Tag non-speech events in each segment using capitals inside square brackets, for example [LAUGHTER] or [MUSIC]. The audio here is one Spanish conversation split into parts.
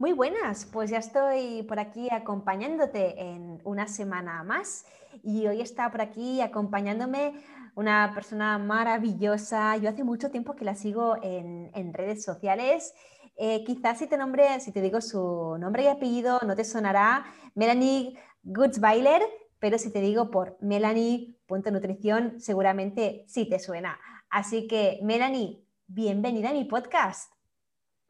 Muy buenas, pues ya estoy por aquí acompañándote en una semana más y hoy está por aquí acompañándome una persona maravillosa. Yo hace mucho tiempo que la sigo en, redes sociales. Eh, quizás si te, nombre, si te digo su nombre y apellido no te sonará Melanie Gutzweiler, pero si te digo por Melanie.nutrición seguramente sí te suena. Así que Melanie, bienvenida a mi podcast.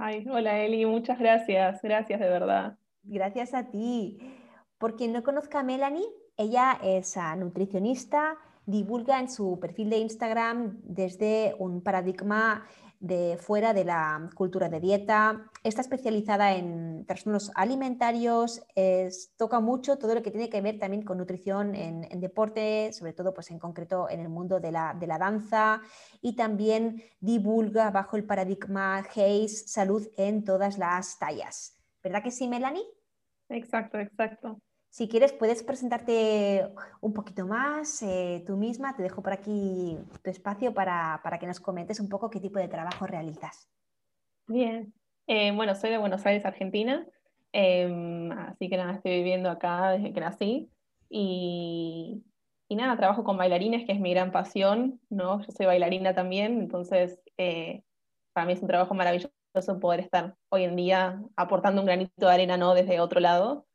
Ay, hola Eli, muchas gracias, gracias de verdad. Gracias a ti. Por quien no conozca a Melanie, ella es nutricionista, divulga en su perfil de Instagram desde un paradigma de fuera de la cultura de dieta, está especializada en trastornos alimentarios, toca mucho todo lo que tiene que ver también con nutrición en, deporte, sobre todo pues en concreto en el mundo de la, de la, danza y también divulga bajo el paradigma Hayes salud en todas las tallas. ¿Verdad que sí, Melanie? Exacto, exacto. Si quieres, puedes presentarte un poquito más eh, tú misma. Te dejo por aquí tu espacio para, que nos comentes un poco qué tipo de trabajo realizas. Bien. Eh, bueno, soy de Buenos Aires, Argentina. Em, así que nada, estoy viviendo acá desde que nací. Y, y, nada, trabajo con bailarines, que es mi gran pasión. ¿no? Yo soy bailarina también, entonces eh, para mí es un trabajo maravilloso poder estar hoy en día aportando un granito de arena ¿no? desde otro lado.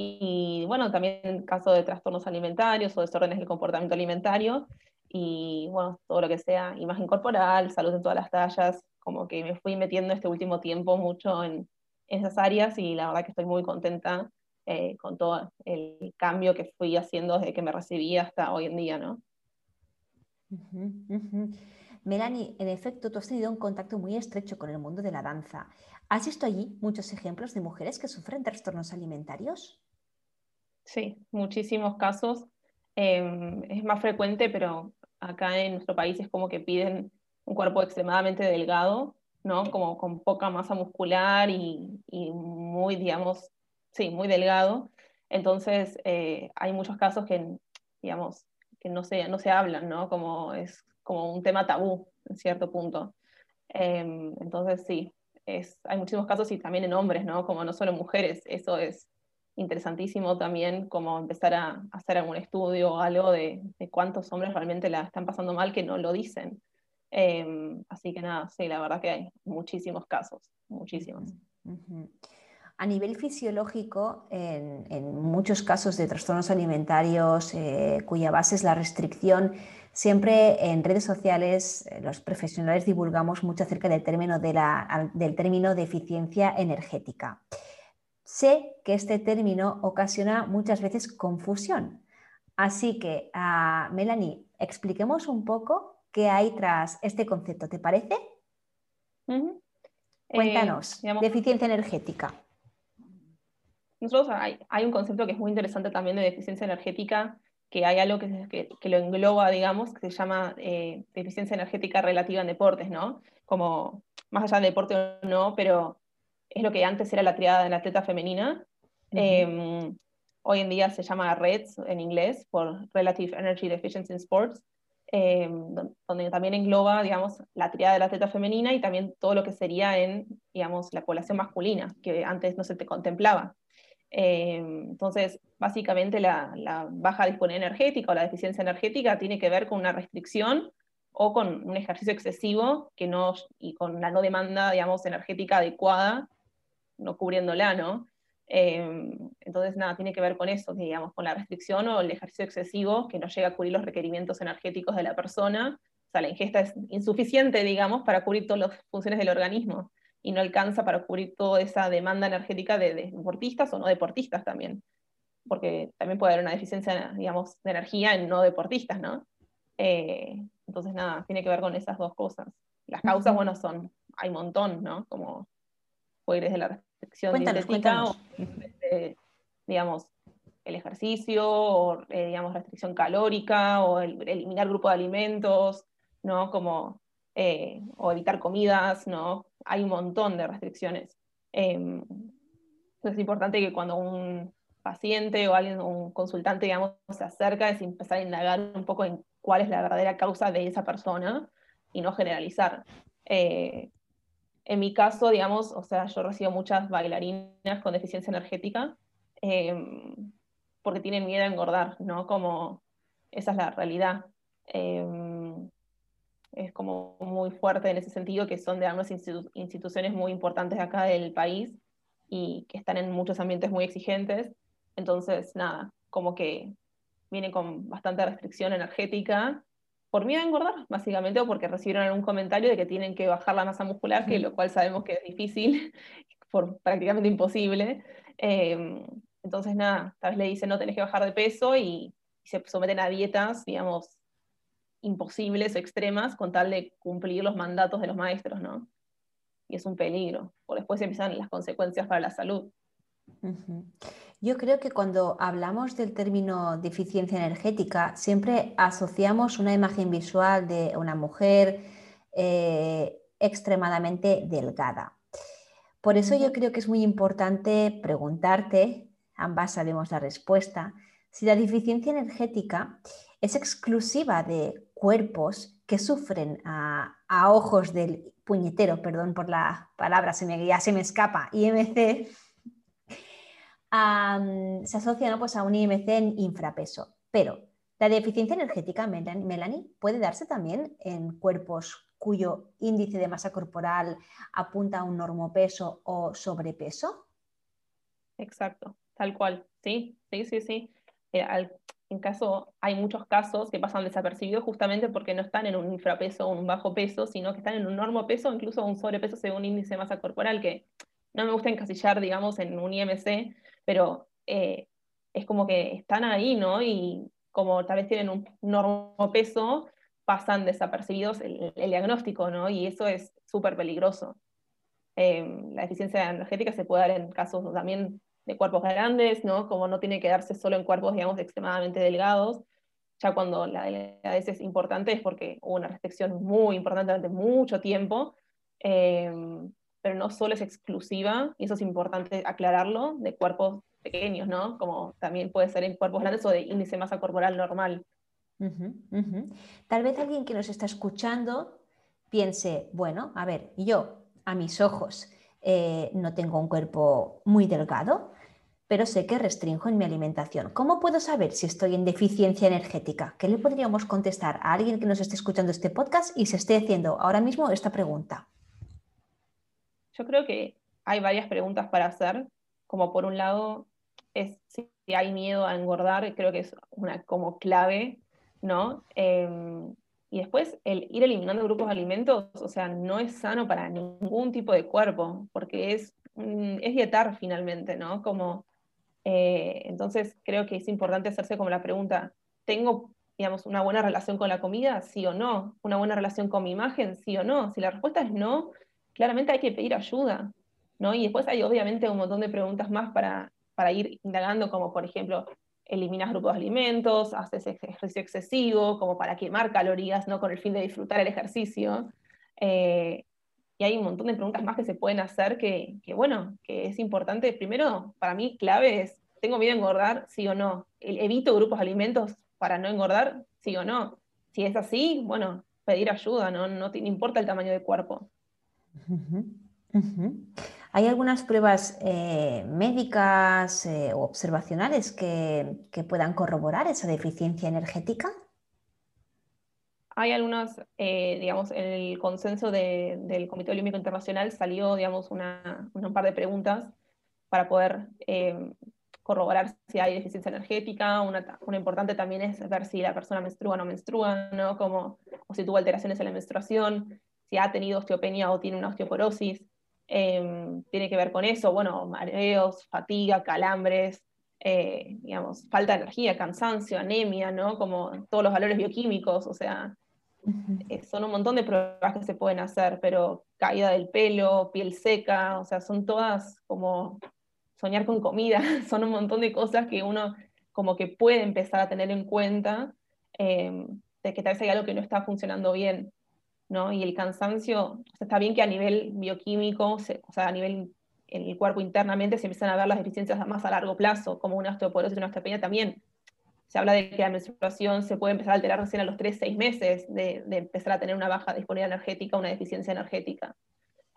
Y bueno, también en caso de trastornos alimentarios o desórdenes del comportamiento alimentario, y bueno, todo lo que sea imagen corporal, salud en todas las tallas, como que me fui metiendo este último tiempo mucho en, esas áreas y la verdad que estoy muy contenta eh, con todo el cambio que fui haciendo desde que me recibí hasta hoy en día, ¿no? Melanie, en efecto, tú has tenido un contacto muy estrecho con el mundo de la danza. ¿Has visto allí muchos ejemplos de mujeres que sufren trastornos alimentarios? Sí, muchísimos casos. Em, es más frecuente, pero acá en nuestro país es como que piden un cuerpo extremadamente delgado, ¿no? Como con poca masa muscular y, muy, digamos, sí, muy delgado. Entonces, eh, hay muchos casos que, digamos, que no se, no se hablan, ¿no? Como es como un tema tabú en cierto punto. Em, entonces, sí, es, hay muchísimos casos y también en hombres, ¿no? Como no solo mujeres, eso es interesantísimo también como empezar a, hacer algún estudio o algo de, cuántos hombres realmente la están pasando mal que no lo dicen. Em, así que nada, sí, la verdad que hay muchísimos casos, muchísimos. A nivel fisiológico, en, muchos casos de trastornos alimentarios eh, cuya base es la restricción, siempre en redes sociales eh, los profesionales divulgamos mucho acerca del término de, la, del término de eficiencia energética. Sé que este término ocasiona muchas veces confusión. Así que, uh, Melanie, expliquemos un poco qué hay tras este concepto, ¿te parece? Cuéntanos, eh, deficiencia energética. Nosotros hay, un concepto que es muy interesante también de deficiencia energética, que hay algo que, que, lo engloba, digamos, que se llama eh, deficiencia energética relativa en deportes, ¿no? Como, más allá de deporte o no, pero es lo que antes era la triada de la atleta femenina. Em, hoy en día se llama REDS en inglés, por Relative Energy Deficiency in Sports, em, donde también engloba, digamos, la triada de la atleta femenina y también todo lo que sería en, digamos, la población masculina, que antes no se te contemplaba. Em, entonces, básicamente la, la, baja disponibilidad energética o la deficiencia energética tiene que ver con una restricción o con un ejercicio excesivo que no, y con la no demanda, digamos, energética adecuada no cubriéndola, ¿no? Em, entonces, nada, tiene que ver con eso, digamos, con la restricción o el ejercicio excesivo que no llega a cubrir los requerimientos energéticos de la persona. O sea, la ingesta es insuficiente, digamos, para cubrir todas las funciones del organismo y no alcanza para cubrir toda esa demanda energética de, deportistas o no deportistas también. Porque también puede haber una deficiencia, digamos, de energía en no deportistas, ¿no? Eh, entonces, nada, tiene que ver con esas dos cosas. las causas, bueno, son, hay un montón, ¿no? Como puede ir desde la cuéntanos, cuéntanos. digamos, el ejercicio, o eh, digamos, restricción calórica, o el, eliminar grupo de alimentos, ¿no? Como, eh, o evitar comidas, ¿no? Hay un montón de restricciones. Em, es importante que cuando un paciente o alguien, un consultante, digamos, se acerca, es empezar a indagar un poco en cuál es la verdadera causa de esa persona y no generalizar. Eh, en mi caso, digamos, o sea, yo recibo muchas bailarinas con deficiencia energética em, porque tienen miedo a engordar, ¿no? Como esa es la realidad. Em, es como muy fuerte en ese sentido, que son de algunas instituciones muy importantes acá del país y que están en muchos ambientes muy exigentes. Entonces, nada, como que vienen con bastante restricción energética por miedo a engordar, básicamente, o porque recibieron algún comentario de que tienen que bajar la masa muscular, que lo cual sabemos que es difícil, [LAUGHS] por prácticamente imposible. Em, entonces, nada, tal vez le dicen no tenés que bajar de peso y, se someten a dietas, digamos, imposibles o extremas con tal de cumplir los mandatos de los maestros, ¿no? Y es un peligro, porque después empiezan las consecuencias para la salud. Yo creo que cuando hablamos del término deficiencia energética, siempre asociamos una imagen visual de una mujer eh, extremadamente delgada. Por eso yo creo que es muy importante preguntarte ambas sabemos la respuesta, si la deficiencia energética es exclusiva de cuerpos que sufren a, ojos del puñetero, perdón por la palabra, se me, ya se me escapa, IMC, se asocia pues, a un IMC en infrapeso. Pero la deficiencia energética, Melanie, puede darse también en cuerpos cuyo índice de masa corporal apunta a un normopeso o sobrepeso. Exacto. Tal cual, sí, sí, sí, sí. Eh, en caso, hay muchos casos que pasan desapercibidos justamente porque no están en un infrapeso o un bajo peso, sino que están en un normo peso o incluso un sobrepeso según índice de masa corporal, que no me gusta encasillar, digamos, en un IMC, pero eh, es como que están ahí, ¿no? Y como tal vez tienen un normo peso, pasan desapercibidos el, diagnóstico, ¿no? Y eso es súper peligroso. Eh, la deficiencia energética se puede dar en casos también de cuerpos grandes, ¿no? Como no tiene que darse solo en cuerpos, digamos, extremadamente delgados. Ya cuando la delgadez es importante es porque hubo una restricción muy importante durante mucho tiempo, eh, pero no solo es exclusiva, y eso es importante aclararlo, de cuerpos pequeños, ¿no? Como también puede ser en cuerpos grandes o de índice de masa corporal normal. Tal vez alguien que nos está escuchando piense, bueno, a ver, yo a mis ojos eh, no tengo un cuerpo muy delgado, pero sé que restringo en mi alimentación. ¿Cómo puedo saber si estoy en deficiencia energética? ¿Qué le podríamos contestar a alguien que nos esté escuchando este podcast y se esté haciendo ahora mismo esta pregunta? Yo creo que hay varias preguntas para hacer, como por un lado es si hay miedo a engordar, creo que es una como clave, ¿no? Em, y después el ir eliminando grupos de alimentos, o sea, no es sano para ningún tipo de cuerpo, porque es, es dietar finalmente, ¿no? Como eh, entonces creo que es importante hacerse como la pregunta, ¿tengo, digamos, una buena relación con la comida? Sí o no. ¿Una buena relación con mi imagen? Sí o no. Si la respuesta es no, claramente hay que pedir ayuda, ¿no? Y después hay obviamente un montón de preguntas más para, para ir indagando, como por ejemplo, eliminas grupos de alimentos, haces ejercicio excesivo, como para quemar calorías, ¿no? Con el fin de disfrutar el ejercicio. Eh, y hay un montón de preguntas más que se pueden hacer que, bueno, que es importante. Primero, para mí, clave es, ¿tengo miedo a engordar? Sí o no. ¿Evito grupos de alimentos para no engordar? Sí o no. Si es así, bueno, pedir ayuda, no, no, importa el tamaño del cuerpo. ¿Hay algunas pruebas eh, médicas eh, o observacionales que, que puedan corroborar esa deficiencia energética? hay algunas, eh, digamos, en el consenso del Comité Olímpico Internacional salió, digamos, una, un par de preguntas para poder eh, corroborar si hay deficiencia energética. Una, importante también es ver si la persona menstrua o no menstrua, ¿no? Como, o si tuvo alteraciones en la menstruación, si ha tenido osteopenia o tiene una osteoporosis. Em, tiene que ver con eso, bueno, mareos, fatiga, calambres, eh, digamos, falta de energía, cansancio, anemia, ¿no? Como todos los valores bioquímicos, o sea, Eh, son un montón de pruebas que se pueden hacer, pero caída del pelo, piel seca, o sea, son todas como soñar con comida, [LAUGHS] son un montón de cosas que uno como que puede empezar a tener en cuenta em, de que tal vez hay algo que no está funcionando bien, ¿no? Y el cansancio, está bien que a nivel bioquímico, o sea, a nivel en el cuerpo internamente se empiezan a ver las deficiencias más a largo plazo, como una osteoporosis y una osteopenia también. Se habla de que la menstruación se puede empezar a alterar recién a los 3, 6 meses de, empezar a tener una baja disponibilidad energética, una deficiencia energética.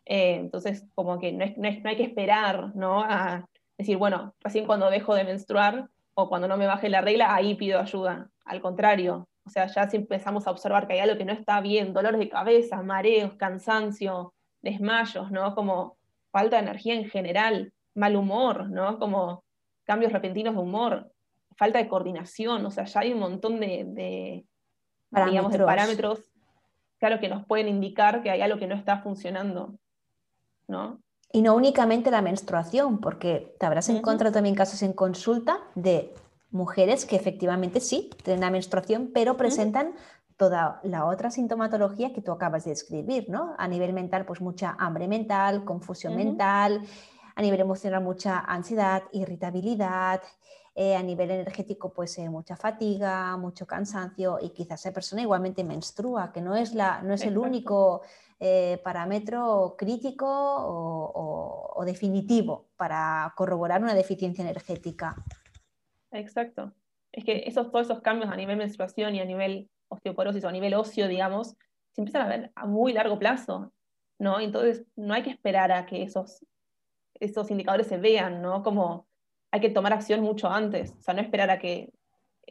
Eh, entonces, como que no, no, hay que esperar, ¿no? A decir, bueno, recién cuando dejo de menstruar o cuando no me baje la regla, ahí pido ayuda. Al contrario, o sea, ya si empezamos a observar que hay algo que no está bien, dolores de cabeza, mareos, cansancio, desmayos, ¿no? Como falta de energía en general, mal humor, ¿no? Como cambios repentinos de humor, falta de coordinación, o sea, ya hay un montón de, parámetros. de parámetros, claro, que nos pueden indicar que hay algo que no está funcionando, ¿no? Y no únicamente la menstruación, porque te habrás encontrado también casos en consulta de mujeres que efectivamente sí tienen la menstruación, pero presentan toda la otra sintomatología que tú acabas de describir, ¿no? A nivel mental, pues mucha hambre mental, confusión mental, a nivel emocional mucha ansiedad, irritabilidad, eh, a nivel energético pues eh, mucha fatiga, mucho cansancio y quizás esa persona igualmente menstrua, que no es, la, no es el único eh, parámetro crítico o, definitivo para corroborar una deficiencia energética. Exacto. Es que esos, todos esos cambios a nivel menstruación y a nivel osteoporosis o a nivel óseo, digamos, se empiezan a ver a muy largo plazo, ¿no? Entonces no hay que esperar a que esos, esos indicadores se vean, ¿no? Como hay que tomar acción mucho antes, o sea, no esperar a que,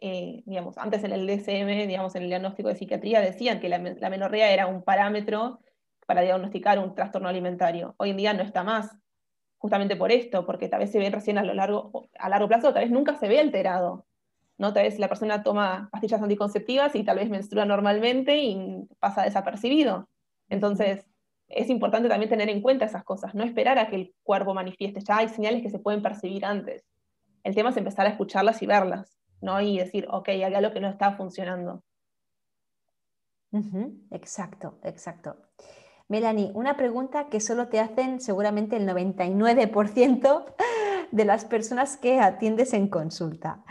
eh, digamos, antes en el DSM, digamos, en el diagnóstico de psiquiatría decían que la, la menorrea era un parámetro para diagnosticar un trastorno alimentario. Hoy en día no está más, justamente por esto, porque tal vez se ve recién a, lo largo, a largo plazo, tal vez nunca se ve alterado. ¿no? Tal vez la persona toma pastillas anticonceptivas y tal vez menstrua normalmente y pasa desapercibido. Entonces, es importante también tener en cuenta esas cosas, no esperar a que el cuerpo manifieste. Ya hay señales que se pueden percibir antes. El tema es empezar a escucharlas y verlas, ¿no? Y decir, ok, hay algo que no está funcionando. Exacto, exacto. Melanie, una pregunta que solo te hacen seguramente el 99% de las personas que atiendes en consulta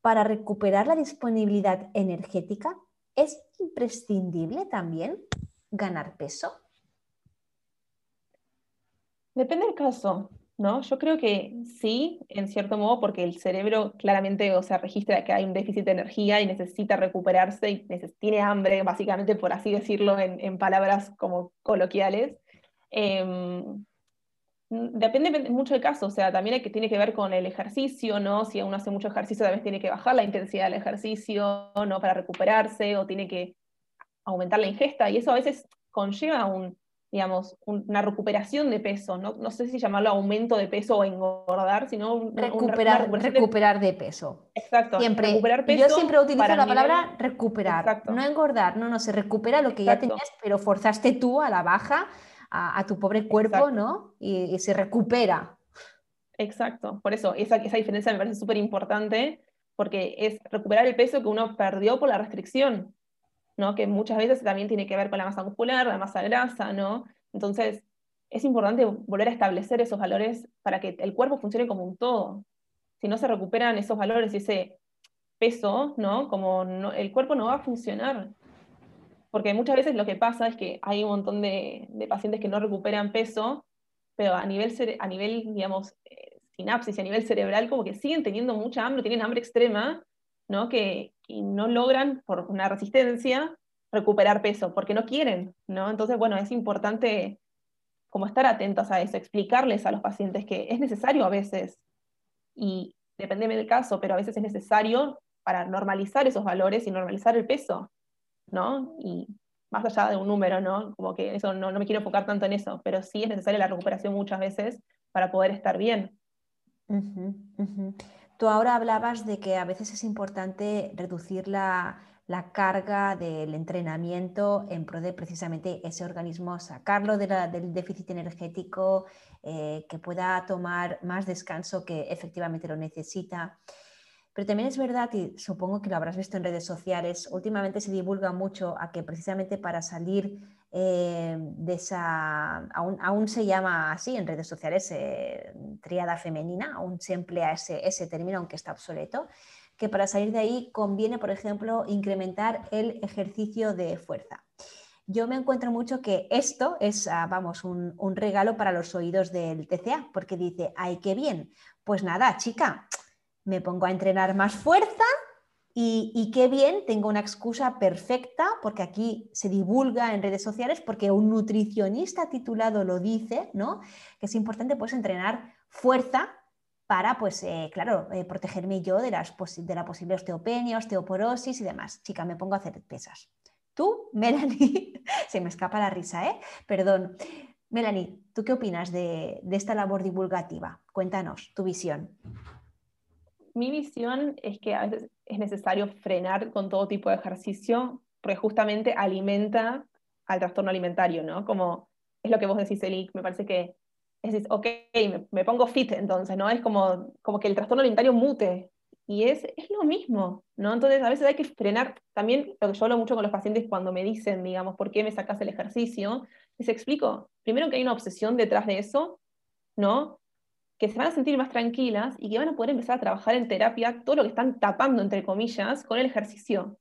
para recuperar la disponibilidad energética, ¿es imprescindible también ganar peso? Depende del caso, ¿no? Yo creo que sí, en cierto modo, porque el cerebro claramente, o sea, registra que hay un déficit de energía y necesita recuperarse y tiene hambre, básicamente, por así decirlo en, palabras como coloquiales. Em, Depende mucho del caso, o sea, también que, tiene que ver con el ejercicio, ¿no? Si uno hace mucho ejercicio, tal vez tiene que bajar la intensidad del ejercicio, ¿no? Para recuperarse, o tiene que aumentar la ingesta, y eso a veces conlleva un, digamos, una recuperación de peso, no, no sé si llamarlo aumento de peso o engordar, sino recuperar, recuperar de... peso. Exacto, siempre, recuperar peso. Yo siempre utilizo la palabra recuperar, no engordar, no, no, se recupera lo que ya tenías, pero forzaste tú a la baja a, tu pobre cuerpo, ¿no? Y, se recupera. Exacto, por eso esa, esa diferencia me parece súper importante, porque es recuperar el peso que uno perdió por la restricción, ¿no? Que muchas veces también tiene que ver con la masa muscular, la masa grasa, ¿no? Entonces, es importante volver a establecer esos valores para que el cuerpo funcione como un todo. Si no se recuperan esos valores y ese peso, ¿no? Como el cuerpo no va a funcionar. Porque muchas veces lo que pasa es que hay un montón de, pacientes que no recuperan peso, pero a nivel, a nivel digamos, eh, sinapsis, a nivel cerebral, como que siguen teniendo mucha hambre, tienen hambre extrema, ¿no? Que, no logran, por una resistencia, recuperar peso, porque no quieren, ¿no? Entonces, bueno, es importante como estar atentos a eso, explicarles a los pacientes que es necesario a veces, y depende del caso, pero a veces es necesario para normalizar esos valores y normalizar el peso. ¿no? Y más allá de un número, ¿no? Como que eso no, me quiero enfocar tanto en eso, pero sí es necesaria la recuperación muchas veces para poder estar bien. Tú ahora hablabas de que a veces es importante reducir la, carga del entrenamiento en pro de precisamente ese organismo, sacarlo del déficit energético, eh, que pueda tomar más descanso que efectivamente lo necesita. Pero también es verdad, y supongo que lo habrás visto en redes sociales, últimamente se divulga mucho a que precisamente para salir eh, de esa, aún, se llama así en redes sociales, eh, triada femenina, aún se emplea ese, ese término, aunque está obsoleto, que para salir de ahí conviene, por ejemplo, incrementar el ejercicio de fuerza. Yo me encuentro mucho que esto es, ah, vamos, un, un regalo para los oídos del TCA, porque dice, ay, qué bien. Pues nada, chica, me pongo a entrenar más fuerza y, qué bien, tengo una excusa perfecta porque aquí se divulga en redes sociales porque un nutricionista titulado lo dice, ¿no? Que es importante pues entrenar fuerza para, pues, eh, claro, eh, protegerme yo de, las de la posible osteopenia, osteoporosis y demás. Chica, me pongo a hacer pesas. Tú, [LAUGHS] Melanie, se me escapa la risa, ¿eh? Perdón. Melanie, ¿tú qué opinas de esta labor divulgativa? Cuéntanos tu visión mi visión es que a veces es necesario frenar con todo tipo de ejercicio, porque justamente alimenta al trastorno alimentario, ¿no? Como es lo que vos decís, Eli, me parece que es, ok, me, pongo fit entonces, ¿no? Es como, como que el trastorno alimentario mute, y es, es lo mismo, ¿no? Entonces a veces hay que frenar, también lo que yo hablo mucho con los pacientes cuando me dicen, digamos, ¿por qué me sacas el ejercicio? Les explico, primero que hay una obsesión detrás de eso, ¿no? Que se van a sentir más tranquilas y que van a poder empezar a trabajar en terapia todo lo que están tapando, entre comillas, con el ejercicio.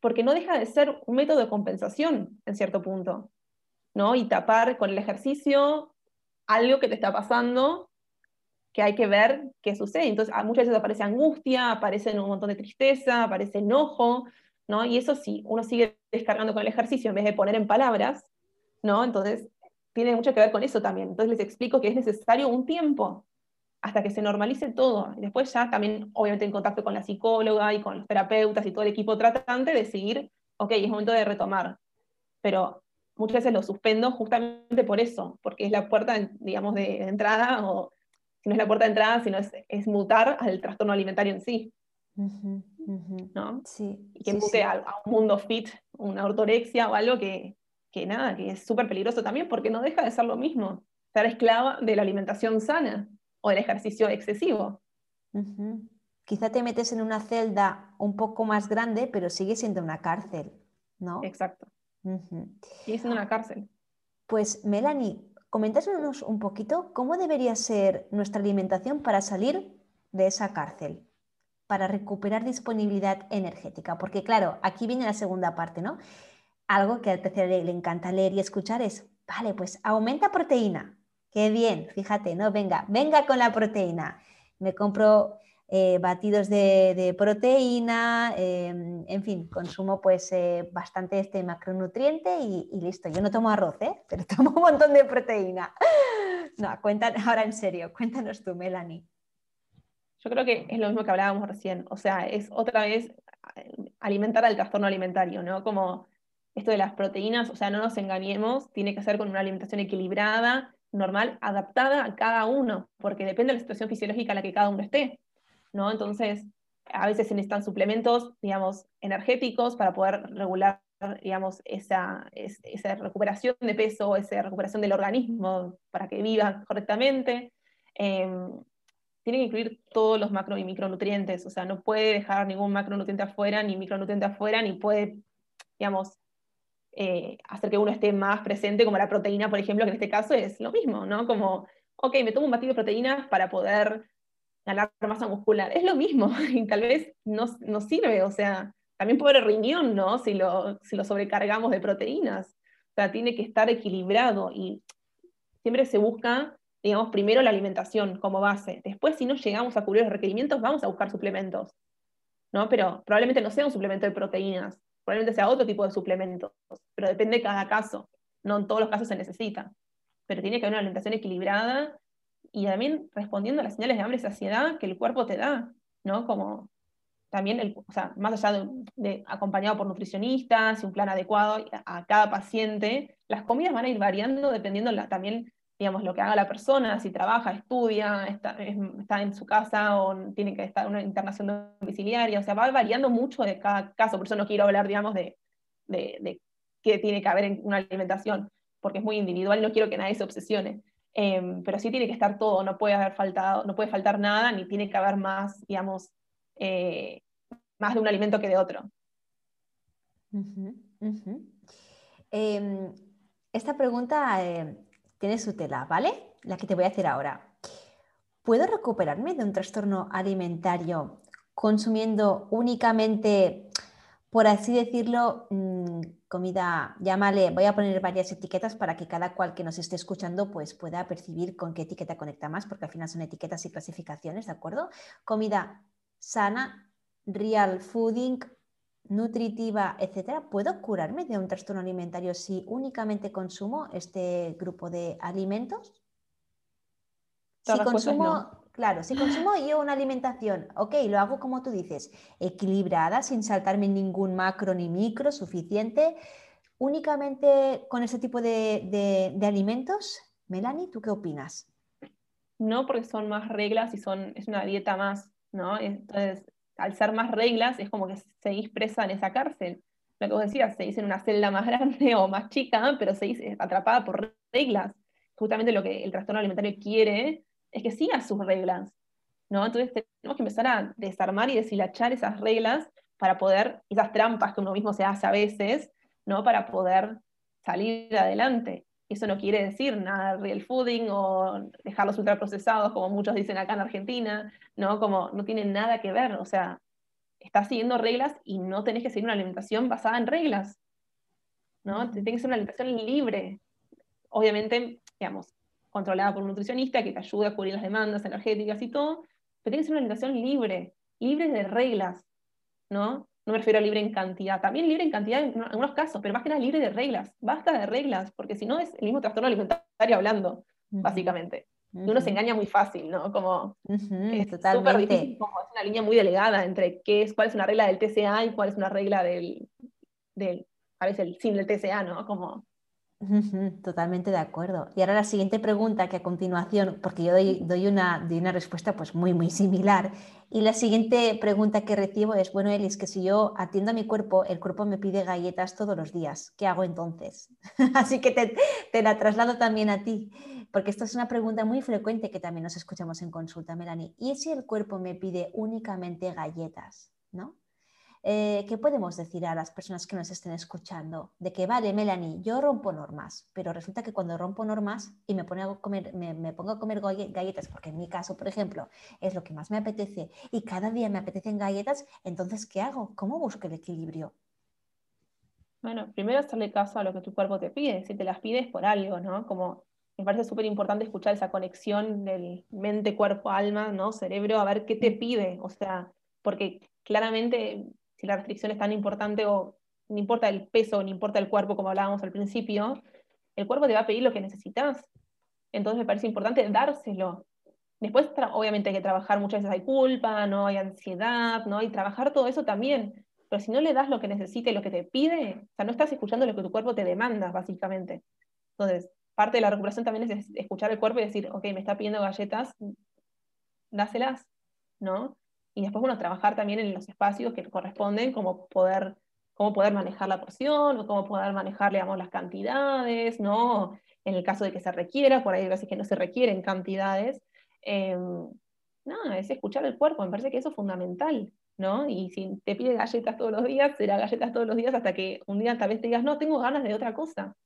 Porque no deja de ser un método de compensación en cierto punto. ¿no? Y tapar con el ejercicio algo que te está pasando que hay que ver qué sucede. Entonces, muchas veces aparece angustia, aparece un montón de tristeza, aparece enojo, ¿no? Y eso sí, uno sigue descargando con el ejercicio en vez de poner en palabras, ¿no? Entonces, tiene mucho que ver con eso también. Entonces, les explico que es necesario un tiempo hasta que se normalice todo. Y después ya también, obviamente, en contacto con la psicóloga y con los terapeutas y todo el equipo tratante, de seguir, ok, es momento de retomar. Pero muchas veces lo suspendo justamente por eso, porque es la puerta, digamos, de entrada, o si no es la puerta de entrada, sino es, es mutar al trastorno alimentario en sí. ¿no? Sí, y que mute A, un mundo fit, una ortorexia o algo que, que nada, que es súper peligroso también, porque no deja de ser lo mismo, ser esclava de la alimentación sana o el ejercicio excesivo. Quizá te metes en una celda un poco más grande, pero sigue siendo una cárcel, ¿no? Exacto. Sigue siendo una cárcel. Pues Melanie, coméntanos un poquito cómo debería ser nuestra alimentación para salir de esa cárcel, para recuperar disponibilidad energética. Porque claro, aquí viene la segunda parte, ¿no? Algo que al tercer le encanta leer y escuchar es, vale, pues aumenta proteína, Qué bien, fíjate, ¿no? Venga, venga con la proteína. Me compro eh, batidos de, proteína, em, en fin, consumo pues eh, bastante este macronutriente y, listo. Yo no tomo arroz, ¿eh? [LAUGHS] pero tomo un montón de proteína. No, cuéntanos, ahora en serio, cuéntanos tú, Melanie. Yo creo que es lo mismo que hablábamos recién, o sea, es otra vez alimentar al trastorno alimentario, ¿no? Como esto de las proteínas, o sea, no nos engañemos, tiene que ser con una alimentación equilibrada, normal, adaptada a cada uno, porque depende de la situación fisiológica en la que cada uno esté, ¿no? Entonces, a veces se necesitan suplementos, digamos, energéticos para poder regular, digamos, esa, esa recuperación de peso, esa recuperación del organismo para que viva correctamente. Em, tiene que incluir todos los macro y micronutrientes, o sea, no puede dejar ningún macronutriente afuera, ni micronutriente afuera, ni puede, digamos, eh, hacer que uno esté más presente, como la proteína, por ejemplo, que en este caso es lo mismo, ¿no? Como, ok, me tomo un batido de proteínas para poder ganar masa muscular. Es lo mismo, [LAUGHS] y tal vez no, no sirve, o sea, también pobre riñón, ¿no? Si lo, si lo sobrecargamos de proteínas. O sea, tiene que estar equilibrado y siempre se busca, digamos, primero la alimentación como base. Después, si no llegamos a cubrir los requerimientos, vamos a buscar suplementos, ¿no? Pero probablemente no sea un suplemento de proteínas, probablemente sea otro tipo de suplementos, pero depende de cada caso. No en todos los casos se necesita. Pero tiene que haber una alimentación equilibrada y también respondiendo a las señales de hambre y saciedad que el cuerpo te da, ¿no? Como también, el, o sea, más allá de, acompañado por nutricionistas y un plan adecuado a, cada paciente, las comidas van a ir variando dependiendo la, también digamos, lo que haga la persona, si trabaja, estudia, está, está, en su casa o tiene que estar en una internación domiciliaria, o sea, va variando mucho de cada caso, por eso no quiero hablar, digamos, de, de, qué tiene que haber en una alimentación, porque es muy individual, no quiero que nadie se obsesione, em, pero sí tiene que estar todo, no puede haber faltado, no puede faltar nada, ni tiene que haber más, digamos, eh, más de un alimento que de otro. Em, esta pregunta eh, tiene su tela, ¿vale? La que te voy a hacer ahora. ¿Puedo recuperarme de un trastorno alimentario consumiendo únicamente, por así decirlo, mm, comida, llámale, voy a poner varias etiquetas para que cada cual que nos esté escuchando pues pueda percibir con qué etiqueta conecta más, porque al final son etiquetas y clasificaciones, ¿de acuerdo? Comida sana, real fooding, nutritiva, etcétera. ¿Puedo curarme de un trastorno alimentario si únicamente consumo este grupo de alimentos? si consumo, claro, si consumo [GASPS] yo una alimentación, ok, lo hago como tú dices, equilibrada, sin saltarme ningún macro ni micro, suficiente, únicamente con ese tipo de, alimentos. Melanie, ¿tú qué opinas? No, porque son más reglas y son, es una dieta más, ¿no? Entonces, al ser más reglas, es como que seguís presa en esa cárcel. Lo que vos decías, se dice en una celda más [LAUGHS] grande o más chica, pero se dice atrapada por reglas. Justamente lo que el trastorno alimentario quiere es que siga sus reglas, ¿no? Entonces tenemos que empezar a desarmar y deshilachar esas reglas para poder, esas trampas que uno mismo se hace a veces, ¿no? Para poder salir adelante. Eso no quiere decir nada real fooding o dejarlos ultraprocesados, como muchos dicen acá en Argentina, ¿no? Como no tiene nada que ver, o sea, estás siguiendo reglas y no tenés que seguir una alimentación basada en reglas, ¿no? Tiene que ser una alimentación libre. Obviamente, digamos, controlada por un nutricionista que te ayude a cubrir las demandas energéticas y todo, pero tiene que ser una alimentación libre, libre de reglas, ¿no? No me refiero a libre en cantidad, también libre en cantidad en algunos casos, pero más que nada libre de reglas. Basta de reglas, porque si no es el mismo trastorno alimentario hablando, básicamente. Y uno se engaña muy fácil, ¿no? Como es súper difícil, como es una línea muy delegada entre qué es, cuál es una regla del TCA y cuál es una regla del, del parece el sin del TCA, ¿no? Como Totalmente de acuerdo. Y ahora la siguiente pregunta que a continuación, porque yo doy, una, respuesta pues muy, muy similar. Y la siguiente pregunta que recibo es, bueno, Elis, que si yo atiendo a mi cuerpo, el cuerpo me pide galletas todos los días. ¿Qué hago entonces? [LAUGHS] Así que te, te, la traslado también a ti, porque esto es una pregunta muy frecuente que también nos escuchamos en consulta, Melanie. ¿Y si el cuerpo me pide únicamente galletas? ¿No? Eh, ¿qué podemos decir a las personas que nos estén escuchando? De que, vale, Melanie, yo rompo normas, pero resulta que cuando rompo normas y me, pongo a comer, me, pongo a comer galletas, porque en mi caso, por ejemplo, es lo que más me apetece y cada día me apetecen galletas, entonces, ¿qué hago? ¿Cómo busco el equilibrio? Bueno, primero hacerle caso a lo que tu cuerpo te pide, si te las pides por algo, ¿no? Como me parece súper importante escuchar esa conexión del mente, cuerpo, alma, ¿no? Cerebro, a ver qué te pide, o sea, porque claramente si la restricción es tan importante o no importa el peso, no importa el cuerpo, como hablábamos al principio, el cuerpo te va a pedir lo que necesitas. Entonces me parece importante dárselo. Después, obviamente, hay que trabajar, muchas veces hay culpa, no hay ansiedad, ¿no? Y trabajar todo eso también. Pero si no le das lo que necesita y lo que te pide, o sea, no estás escuchando lo que tu cuerpo te demanda, básicamente. Entonces, parte de la recuperación también es escuchar el cuerpo y decir, ok, me está pidiendo galletas, dáselas, ¿no? Y después, bueno, trabajar también en los espacios que corresponden, como poder, cómo poder manejar la porción, o cómo poder manejar, digamos, las cantidades, ¿no? En el caso de que se requiera, por ahí hay veces que no se requieren cantidades. Eh, nada, es escuchar el cuerpo, me parece que eso es fundamental, ¿no? Y si te pide galletas todos los días, será galletas todos los días hasta que un día tal vez te digas, no, tengo ganas de otra cosa.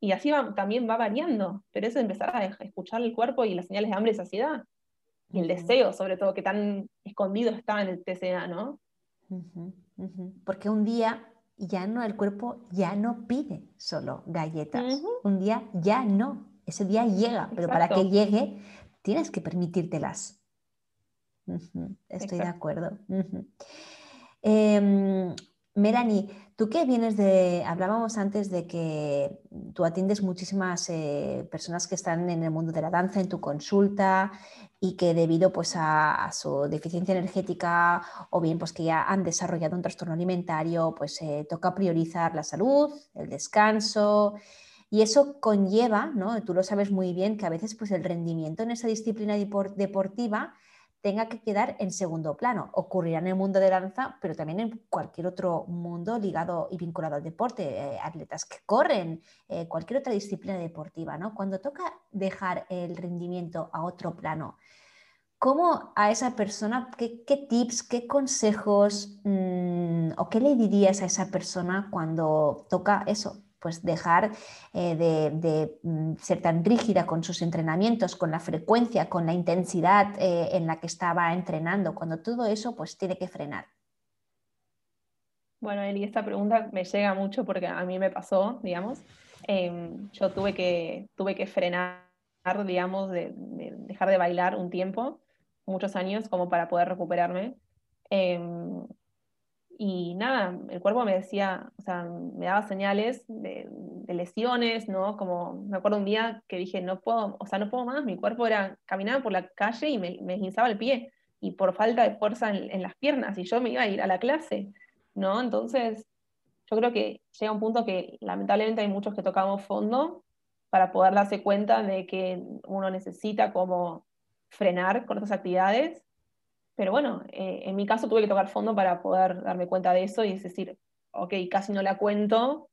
Y así también va variando, pero eso es empezar a escuchar el cuerpo y las señales de hambre y saciedad y el deseo, sobre todo, que tan escondido está en el TCA, ¿no? Porque un día ya no, el cuerpo ya no pide solo galletas. Un día ya no. Ese día llega, pero para que llegue tienes que permitírtelas. Estoy de acuerdo. Melanie, tú que vienes de, hablábamos antes de que tú atiendes muchísimas eh, personas que están en el mundo de la danza en tu consulta y que debido pues, a, su deficiencia energética o bien pues, que ya han desarrollado un trastorno alimentario, pues eh, toca priorizar la salud, el descanso y eso conlleva, ¿no? tú lo sabes muy bien, que a veces pues, el rendimiento en esa disciplina deportiva tenga que quedar en segundo plano. Ocurrirá en el mundo de danza, pero también en cualquier otro mundo ligado y vinculado al deporte, eh, atletas que corren, eh, cualquier otra disciplina deportiva. ¿no? Cuando toca dejar el rendimiento a otro plano, ¿Cómo a esa persona, qué, tips, qué consejos mm, o qué le dirías a esa persona cuando toca eso? Pues dejar eh, de, mm, ser tan rígida con sus entrenamientos, con la frecuencia, con la intensidad eh, en la que estaba entrenando, cuando todo eso pues tiene que frenar. Bueno, Eli, esta pregunta me llega mucho porque a mí me pasó, digamos. Em, yo tuve que, tuve que frenar, digamos, de dejar de bailar un tiempo muchos años como para poder recuperarme. Y nada, el cuerpo me decía, o sea, me daba señales de, lesiones, ¿no? Como me acuerdo un día que dije, no puedo, o sea, no puedo más, mi cuerpo era, caminaba por la calle y me, me el pie, y por falta de fuerza en, en, las piernas, y yo me iba a ir a la clase, ¿no? Entonces, yo creo que llega un punto que lamentablemente hay muchos que tocamos fondo para poder darse cuenta de que uno necesita como frenar con otras actividades. Pero bueno, eh, en mi caso tuve que tocar fondo para poder darme cuenta de eso y es decir, ok, casi no la cuento,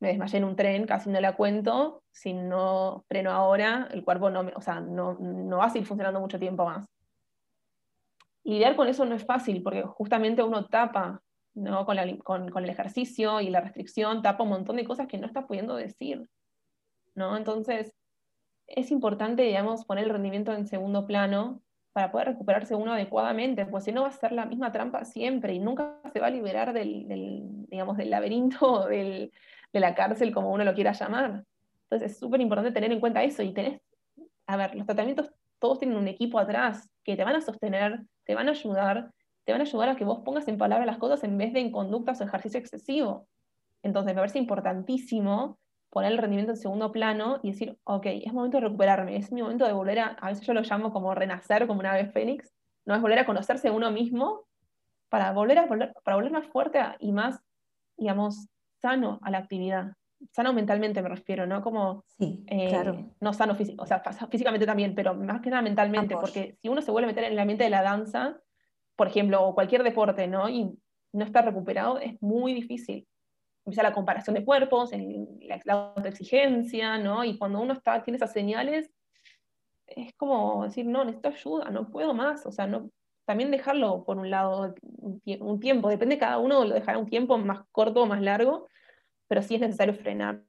me desmayé en un tren, casi no la cuento, si no freno ahora, el cuerpo no, o sea, no, no va a seguir funcionando mucho tiempo más. Lidiar con eso no es fácil, porque justamente uno tapa ¿no? con, con, con, el ejercicio y la restricción, tapa un montón de cosas que no está pudiendo decir. ¿no? Entonces, es importante, digamos, poner el rendimiento en segundo plano para poder recuperarse uno adecuadamente, pues si no va a ser la misma trampa siempre y nunca se va a liberar del, digamos, del laberinto [LAUGHS] del, de la cárcel, como uno lo quiera llamar. Entonces es súper importante tener en cuenta eso y tenés, a ver, los tratamientos todos tienen un equipo atrás que te van a sostener, te van a ayudar, te van a ayudar a que vos pongas en palabras las cosas en vez de en conductas o ejercicio excesivo. Entonces me parece importantísimo poner el rendimiento en segundo plano y decir, ok, es momento de recuperarme, es mi momento de volver a, a veces yo lo llamo como renacer, como una ave fénix, no es volver a conocerse uno mismo para volver a volver, para volver más fuerte y más, digamos, sano a la actividad. Sano mentalmente me refiero, ¿no? Como, sí, eh, claro. no sano físico, o sea, físicamente también, pero más que nada mentalmente, porque si uno se vuelve a meter en el ambiente de la danza, por ejemplo, o cualquier deporte, ¿no? Y no está recuperado, es muy difícil empieza la comparación de cuerpos, la, la autoexigencia, ¿no? Y cuando uno está, tiene esas señales, es como decir, no, necesito ayuda, no puedo más, o sea, no, también dejarlo por un lado un tiempo, depende de cada uno, lo dejará un tiempo más corto o más largo, pero sí es necesario frenar,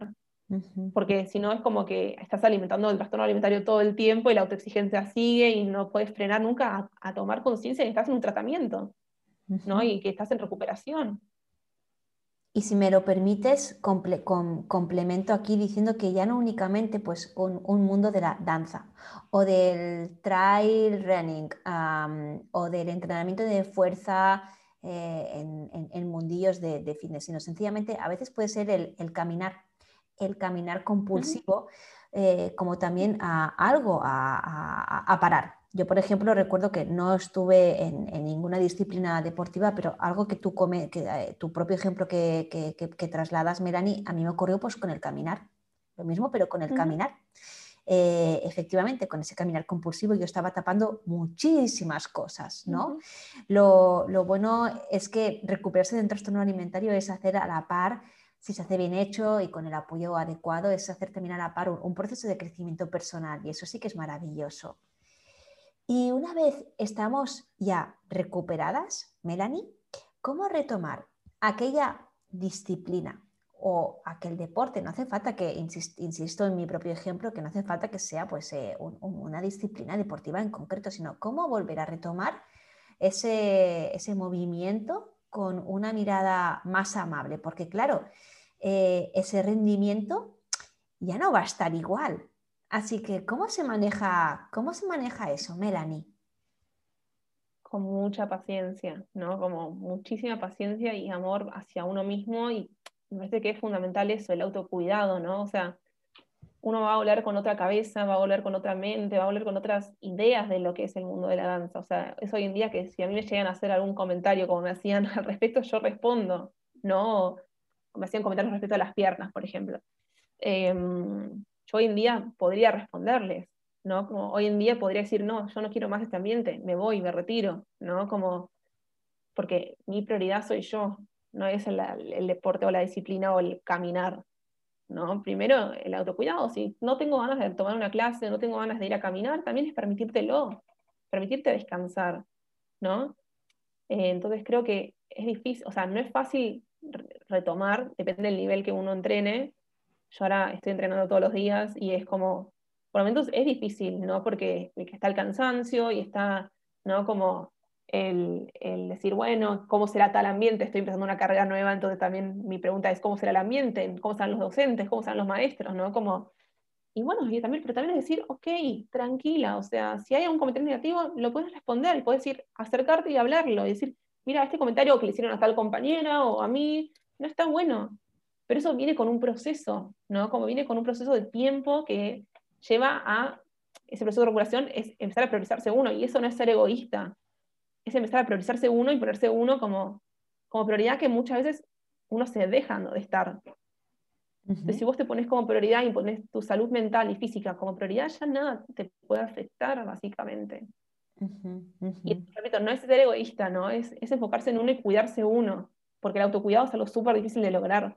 porque si no es como que estás alimentando el trastorno alimentario todo el tiempo y la autoexigencia sigue y no puedes frenar nunca a, tomar conciencia de que estás en un tratamiento, ¿no? Y que estás en recuperación. Y si me lo permites, complemento aquí diciendo que ya no únicamente pues, un, mundo de la danza o del trail running o del entrenamiento de fuerza eh, en, mundillos de, fitness, sino sencillamente a veces puede ser el, caminar, el caminar compulsivo, eh, como también a algo a parar. Yo, por ejemplo, recuerdo que no estuve en, ninguna disciplina deportiva, pero algo que tú come, que, eh, tu propio ejemplo que, trasladas, Melanie, a mí me ocurrió pues con el caminar. Lo mismo, pero con el caminar. Eh, efectivamente, con ese caminar compulsivo yo estaba tapando muchísimas cosas, ¿no? lo, bueno es que recuperarse de un trastorno alimentario es hacer a la par si se hace bien hecho y con el apoyo adecuado, es hacer también a la par un proceso de crecimiento personal y eso sí que es maravilloso. Y una vez estamos ya recuperadas, Melanie, ¿cómo retomar aquella disciplina o aquel deporte? No hace falta que, insisto en mi propio ejemplo, que no hace falta que sea pues, eh, una disciplina deportiva en concreto, sino cómo volver a retomar ese, movimiento con una mirada más amable, porque claro, eh, ese rendimiento ya no va a estar igual, Así que, ¿cómo se maneja, cómo se maneja eso, Melanie? Con mucha paciencia, ¿no? Como muchísima paciencia y amor hacia uno mismo y me parece que es fundamental eso, el autocuidado, ¿no? O sea, uno va a volver con otra cabeza, va a volver con otra mente, va a volver con otras ideas de lo que es el mundo de la danza. O sea, es hoy en día que si a mí me llegan a hacer algún comentario como me hacían [LAUGHS] al respecto, yo respondo, ¿no? me hacían comentarios respecto a las piernas, por ejemplo. Em, yo hoy en día podría responderles, ¿no? Como hoy en día podría decir, no, yo no quiero más este ambiente, me voy, me retiro, ¿no? Como, porque mi prioridad soy yo, no es el, deporte o la disciplina o el caminar, ¿no? Primero, el autocuidado, si no tengo ganas de tomar una clase, no tengo ganas de ir a caminar, también es permitírtelo, permitirte descansar, ¿no? Eh, entonces creo que es difícil, o sea, no es fácil retomar, depende del nivel que uno entrene. Yo ahora estoy entrenando todos los días y es como, por momentos es difícil, ¿no? Porque está el cansancio y está, ¿no? Como el, decir, bueno, ¿cómo será tal ambiente? Estoy empezando una carrera nueva, entonces también mi pregunta es, ¿cómo será el ambiente? ¿Cómo serán los docentes? ¿Cómo serán los maestros? ¿no? Como, y bueno, y también, pero también es decir, ok, tranquila, o sea, si hay un comentario negativo, lo puedes responder, puedes ir, acercarte y hablarlo, y decir, mira, este comentario que le hicieron a tal compañera o a mí, no está bueno. Pero eso viene con un proceso, ¿no? Como viene con un proceso de tiempo que lleva a, ese proceso de regulación es empezar a priorizarse uno, y eso no es ser egoísta, es empezar a priorizarse uno y ponerse uno como, como prioridad que muchas veces uno se deja de estar. Entonces, si vos te pones como prioridad y pones tu salud mental y física como prioridad, ya nada te puede afectar, básicamente. Y repito, no es ser egoísta, ¿no? Es, es, enfocarse en uno y cuidarse uno, porque el autocuidado es algo súper difícil de lograr,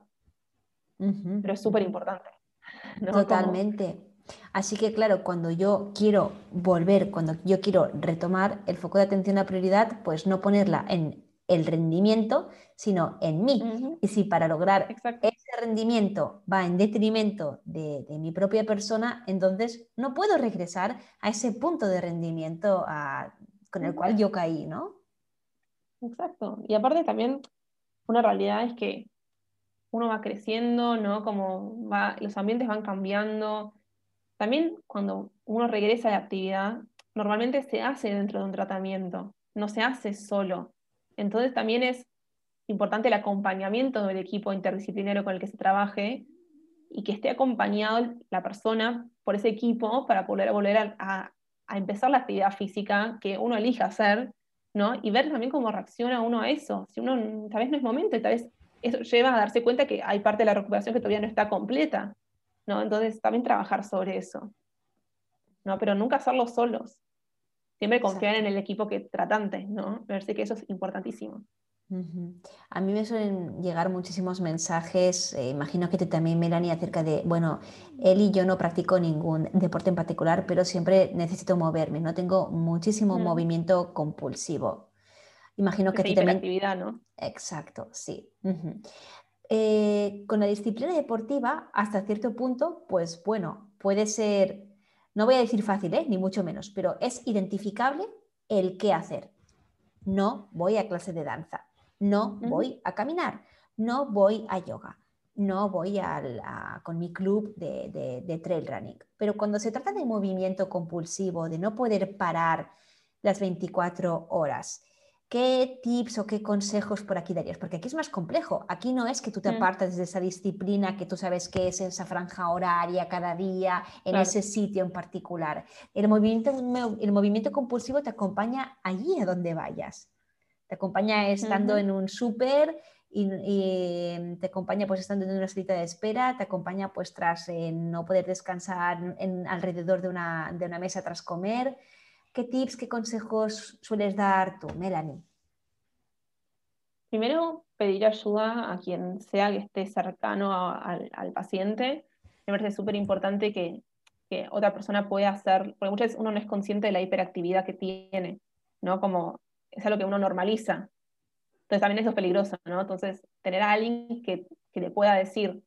pero es súper importante. [LAUGHS] Totalmente. Así que claro, cuando yo quiero volver, cuando yo quiero retomar el foco de atención a prioridad, pues no ponerla en el rendimiento, sino en mí. Y si para lograr ese rendimiento va en detrimento de, mi propia persona, entonces no puedo regresar a ese punto de rendimiento con el cual yo caí, ¿no? Exacto. Y aparte también una realidad es que uno va creciendo, ¿no? Como va, los ambientes van cambiando, también cuando uno regresa a la actividad, normalmente se hace dentro de un tratamiento, no se hace solo. Entonces también es importante el acompañamiento del equipo interdisciplinario con el que se trabaje y que esté acompañado la persona por ese equipo para poder volver a, empezar la actividad física que uno elija hacer, ¿no? Y ver también cómo reacciona uno a eso. Si uno tal vez no es momento, tal vez eso lleva a darse cuenta que hay parte de la recuperación que todavía no está completa. Entonces también trabajar sobre eso, ¿no? Pero nunca hacerlo solos. Siempre confiar en el equipo que tratante, ¿no? Verse que eso es importantísimo. A mí me suelen llegar muchísimos mensajes, eh, imagino que tú también, Melanie, acerca de, bueno, él y yo no practico ningún deporte en particular, pero siempre necesito moverme, no tengo muchísimo movimiento compulsivo. Imagino que, tú también... ¿no? Exacto, sí. Eh, con la disciplina deportiva, hasta cierto punto, pues bueno, puede ser, no voy a decir fácil, ¿eh? ni mucho menos, pero es identificable el qué hacer. No voy a clase de danza, no voy a caminar, no voy a yoga, no voy con mi club de, de trail running. Pero cuando se trata de movimiento compulsivo, de no poder parar las 24 horas, ¿Qué tips o qué consejos por aquí darías? Porque aquí es más complejo. Aquí no es que tú te mm. apartas de esa disciplina que tú sabes que es esa franja horaria cada día, en ese sitio en particular. El movimiento, el movimiento compulsivo te acompaña allí a donde vayas. Te acompaña estando en un súper y, te acompaña pues estando en una salita de espera, te acompaña pues tras no poder descansar en, alrededor de una, de una mesa tras comer. ¿Qué tips, qué consejos sueles dar tú, Melanie? Primero, pedir ayuda a quien sea que esté cercano al, paciente. Me parece súper importante que, otra persona pueda hacer, porque muchas veces uno no es consciente de la hiperactividad que tiene, ¿no? Como es algo que uno normaliza. Entonces también eso es peligroso, ¿no? Entonces, tener a alguien que, que le pueda decir,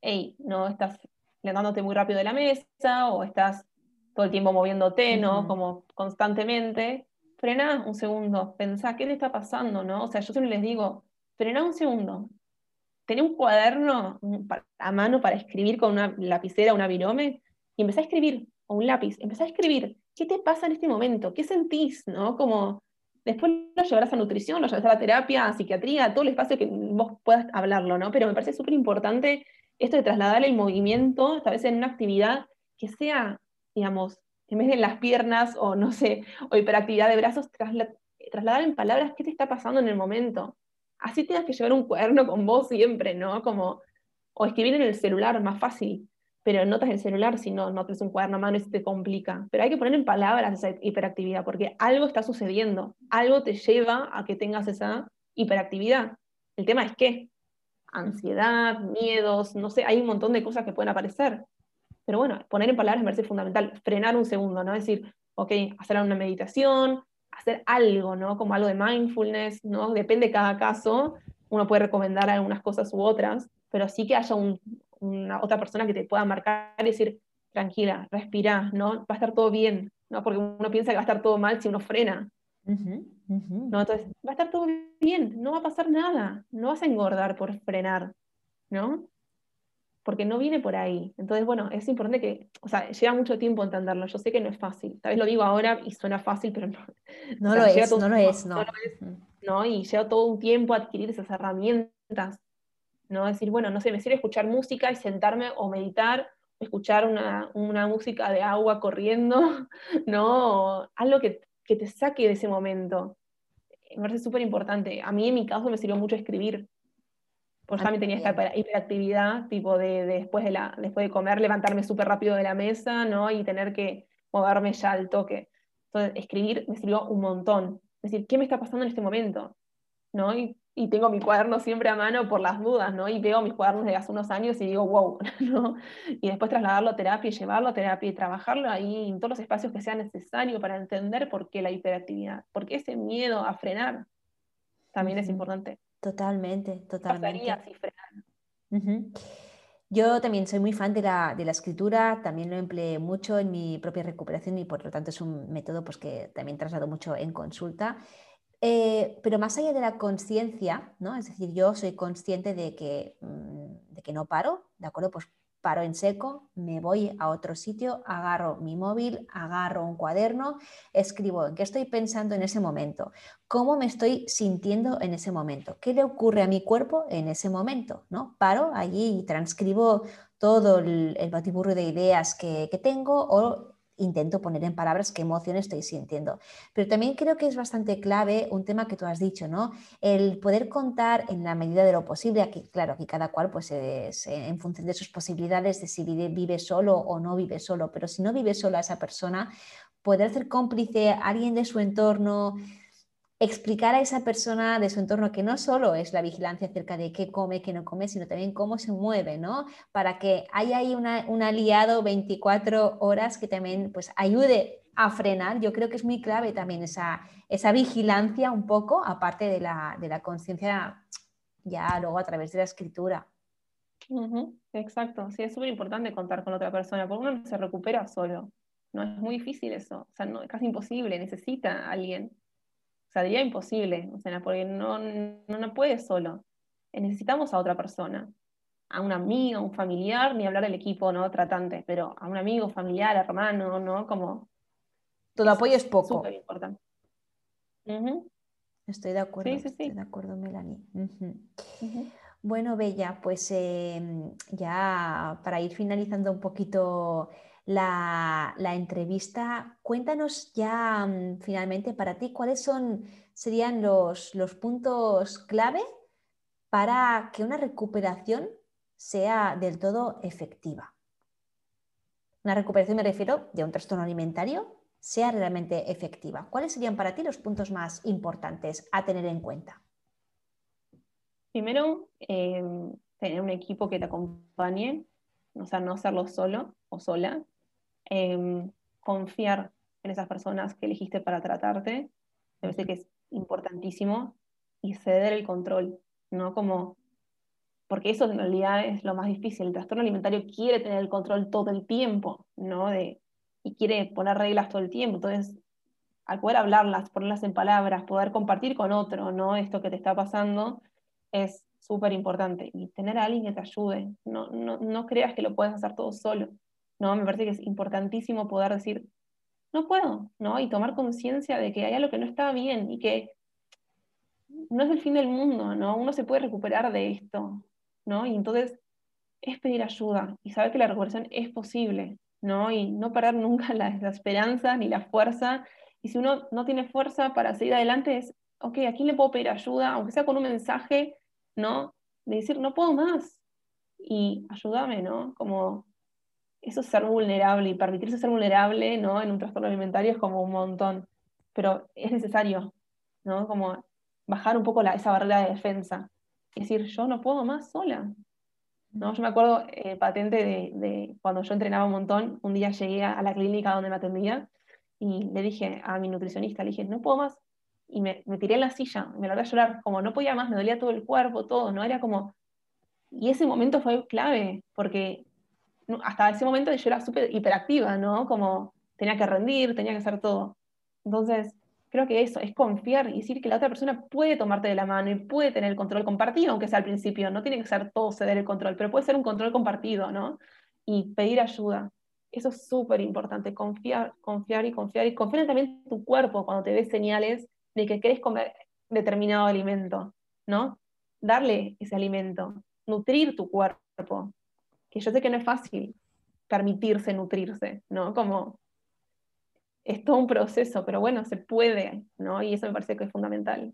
hey, no estás levantándote muy rápido de la mesa o estás todo el tiempo moviéndote, ¿no? Como constantemente. Frena un segundo, pensá, ¿qué te está pasando, no? O sea, yo siempre les digo, frena un segundo. Tenés un cuaderno a mano para escribir con una lapicera, una virome, y empezá a escribir, o un lápiz, empezá a escribir, ¿qué te pasa en este momento? ¿Qué sentís, no? Como, después lo llevarás a nutrición, lo llevarás a la terapia, a psiquiatría, a todo el espacio que vos puedas hablarlo, ¿no? Pero me parece súper importante esto de trasladar el movimiento, tal vez en una actividad que sea digamos, en vez de las piernas o no sé, o hiperactividad de brazos, trasladar en palabras qué te está pasando en el momento. Así tienes que llevar un cuaderno con vos siempre, ¿no? Como, o escribir en el celular, más fácil, pero notas en el celular si no, no un cuaderno a mano y se te complica. Pero hay que poner en palabras esa hiperactividad, porque algo está sucediendo, algo te lleva a que tengas esa hiperactividad. El tema es qué, ansiedad, miedos, no sé, hay un montón de cosas que pueden aparecer. Pero bueno, poner en palabras me parece fundamental, frenar un segundo, ¿no? Es decir, ok, hacer una meditación, hacer algo, ¿no? Como algo de mindfulness, ¿no? Depende de cada caso, uno puede recomendar algunas cosas u otras, pero sí que haya una otra persona que te pueda marcar y decir, tranquila, respira, ¿no? Va a estar todo bien, ¿no? Porque uno piensa que va a estar todo mal si uno frena. ¿no? Entonces, va a estar todo bien, no va a pasar nada, no vas a engordar por frenar, ¿no? Porque no viene por ahí. Entonces, bueno, es importante que, o sea, lleva mucho tiempo entenderlo. Yo sé que no es fácil. Tal vez lo digo ahora y suena fácil, pero no. [LAUGHS] No, lo, es, no lo es, no. no Y lleva todo un tiempo adquirir esas herramientas, ¿no? Decir, bueno, no sé, me sirve escuchar música y sentarme o meditar escuchar una, una, música de agua corriendo, [LAUGHS] ¿no? algo que, que, te saque de ese momento me parece súper importante. A mí en mi caso me sirvió mucho escribir. Porque también tenía esta hiperactividad, tipo de, después, de la, después de comer, levantarme súper rápido de la mesa, ¿no? Y tener que moverme ya al toque. Entonces, escribir me sirvió un montón. Es decir, ¿qué me está pasando en este momento? ¿No? Y, y, tengo mi cuaderno siempre a mano por las dudas, ¿no? Y veo mis cuadernos de hace unos años y digo, wow, [LAUGHS] ¿no? Y después trasladarlo a terapia y llevarlo a terapia y trabajarlo ahí en todos los espacios que sea necesario para entender por qué la hiperactividad, por qué ese miedo a frenar también es importante. Totalmente, totalmente. Yo también soy muy fan de la, de la, escritura, también lo empleé mucho en mi propia recuperación y por lo tanto es un método pues, que también traslado mucho en consulta. Eh, pero más allá de la conciencia, ¿no? es decir, yo soy consciente de que, mm, de que no paro, ¿de acuerdo? Pues paro en seco, me voy a otro sitio, agarro mi móvil, agarro un cuaderno, escribo en qué estoy pensando en ese momento, cómo me estoy sintiendo en ese momento, qué le ocurre a mi cuerpo en ese momento, ¿no? Paro allí y transcribo todo el, el batiburro de ideas que, que tengo o intento poner en palabras qué emoción estoy sintiendo. Pero también creo que es bastante clave un tema que tú has dicho, ¿no? El poder contar en la medida de lo posible, aquí, claro, aquí cada cual pues es en función de sus posibilidades de si vive, vive solo o no vive solo, pero si no vive sola esa persona, poder ser cómplice a alguien de su entorno, explicar a esa persona de su entorno que no solo es la vigilancia acerca de qué come, qué no come, sino también cómo se mueve, ¿no? Para que haya ahí un aliado 24 horas que también pues, ayude a frenar. Yo creo que es muy clave también esa, esa vigilancia un poco, aparte de la, de la conciencia ya luego a través de la escritura. Exacto, sí, es súper importante contar con otra persona, porque uno no se recupera solo. No es muy difícil eso, o sea, no, es casi imposible, necesita a alguien sería imposible, o sea, porque no, no, no puede solo. Necesitamos a otra persona, a un amigo, a un familiar, ni hablar del equipo, ¿no? Tratante, pero a un amigo, familiar, hermano, ¿no? Como... Todo apoyo es poco. Súper importante. Estoy de acuerdo, estoy de acuerdo, Melanie. Bueno, Bella, pues em, ya para ir finalizando un poquito la, entrevista. Cuéntanos ya mm, finalmente para ti cuáles son, serían los, los puntos clave para que una recuperación sea del todo efectiva. Una recuperación, me refiero, de un trastorno alimentario, sea realmente efectiva. ¿Cuáles serían para ti los puntos más importantes a tener en cuenta? Primero, em, tener un equipo que te acompañe, o sea, no hacerlo solo o sola, Em, confiar en esas personas que elegiste para tratarte, me parece que es importantísimo, y ceder el control, ¿no? Como, porque eso en realidad es lo más difícil. El trastorno alimentario quiere tener el control todo el tiempo, ¿no? Y quiere poner reglas todo el tiempo. Entonces, al poder hablarlas, ponerlas en palabras, poder compartir con otro, ¿no? Esto que te está pasando, es súper importante. Y tener a alguien que te ayude. No, no, no creas que lo puedes hacer todo solo. ¿No? Me parece que es importantísimo poder decir, no puedo, ¿no? Y tomar conciencia de que hay algo que no está bien y que no es el fin del mundo, ¿no? Uno se puede recuperar de esto, ¿no? Y entonces es pedir ayuda y saber que la recuperación es posible, ¿no? Y no perder nunca [LAUGHS] la, la esperanza ni la fuerza. Y si uno no tiene fuerza para seguir adelante, es, ok, ¿a quién le puedo pedir ayuda? Aunque sea con un mensaje, ¿no? De decir, no puedo más. Y ayúdame, ¿no? Como eso es ser vulnerable y permitirse ser vulnerable ¿no? en un trastorno alimentario es como un montón, pero es necesario, ¿no? Como bajar un poco la, esa barrera de defensa y decir, yo no puedo más sola. ¿no? Yo me acuerdo eh, patente de, de, cuando yo entrenaba un montón, un día llegué a la clínica donde me atendía y le dije a mi nutricionista, le dije, no puedo más, y me, tiré en la silla, me largué a llorar, como no podía más, me dolía todo el cuerpo, todo, ¿no? Era como... Y ese momento fue clave, porque hasta ese momento yo era súper hiperactiva, ¿no? Como tenía que rendir, tenía que hacer todo. Entonces, creo que eso, es confiar y decir que la otra persona puede tomarte de la mano y puede tener el control compartido, aunque sea al principio, no tiene que ser todo ceder el control, pero puede ser un control compartido, ¿no? Y pedir ayuda. Eso es súper importante, confiar, confiar y confiar, y confiar también en tu cuerpo cuando te ves señales de que querés comer determinado alimento, ¿no? Darle ese alimento, nutrir tu cuerpo, que yo sé que no es fácil permitirse nutrirse, ¿no? Como es todo un proceso, pero bueno, se puede, ¿no? Y eso me parece que es fundamental.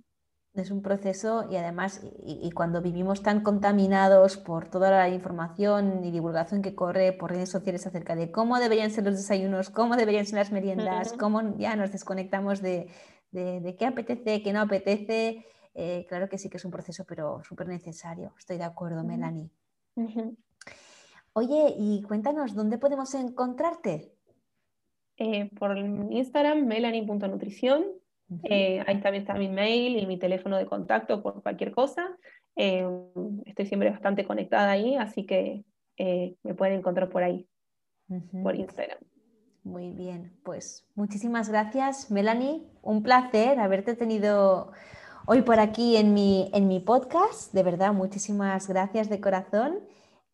Es un proceso y además, y, cuando vivimos tan contaminados por toda la información y divulgación que corre por redes sociales acerca de cómo deberían ser los desayunos, cómo deberían ser las meriendas, cómo ya nos desconectamos de, de, qué apetece, qué no apetece, eh, claro que sí que es un proceso, pero súper necesario. Estoy de acuerdo, Melanie. Oye, y cuéntanos, ¿dónde podemos encontrarte? Eh, por Instagram, melanie.nutrición. Eh, ahí también está mi mail y mi teléfono de contacto por cualquier cosa. Eh, estoy siempre bastante conectada ahí, así que me pueden encontrar por ahí, por Instagram. Muy bien, pues muchísimas gracias, Melanie. Un placer haberte tenido hoy por aquí en mi, en mi podcast. De verdad, muchísimas gracias de corazón.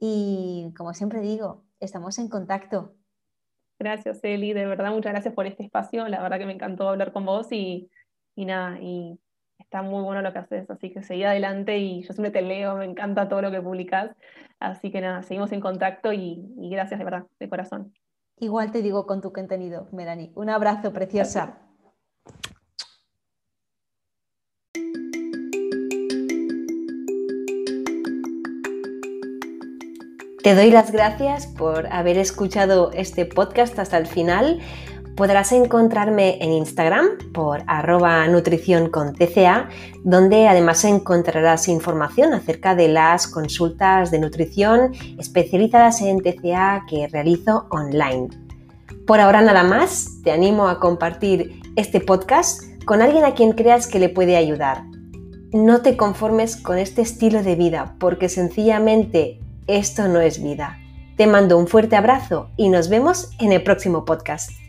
Y como siempre digo, estamos en contacto. Gracias, Eli, de verdad, muchas gracias por este espacio. La verdad que me encantó hablar con vos y, nada, y está muy bueno lo que haces, así que seguí adelante y yo siempre te leo, me encanta todo lo que publicas. Así que nada, seguimos en contacto y, gracias de verdad, de corazón. Igual te digo con tu contenido, Melanie. Un abrazo, preciosa. Te doy las gracias por haber escuchado este podcast hasta el final. Podrás encontrarme en Instagram por arroba nutrición con TCA, donde además encontrarás información acerca de las consultas de nutrición especializadas en TCA que realizo online. Por ahora nada más, te animo a compartir este podcast con alguien a quien creas que le puede ayudar. No te conformes con este estilo de vida porque sencillamente esto no es vida. Te mando un fuerte abrazo y nos vemos en el próximo podcast.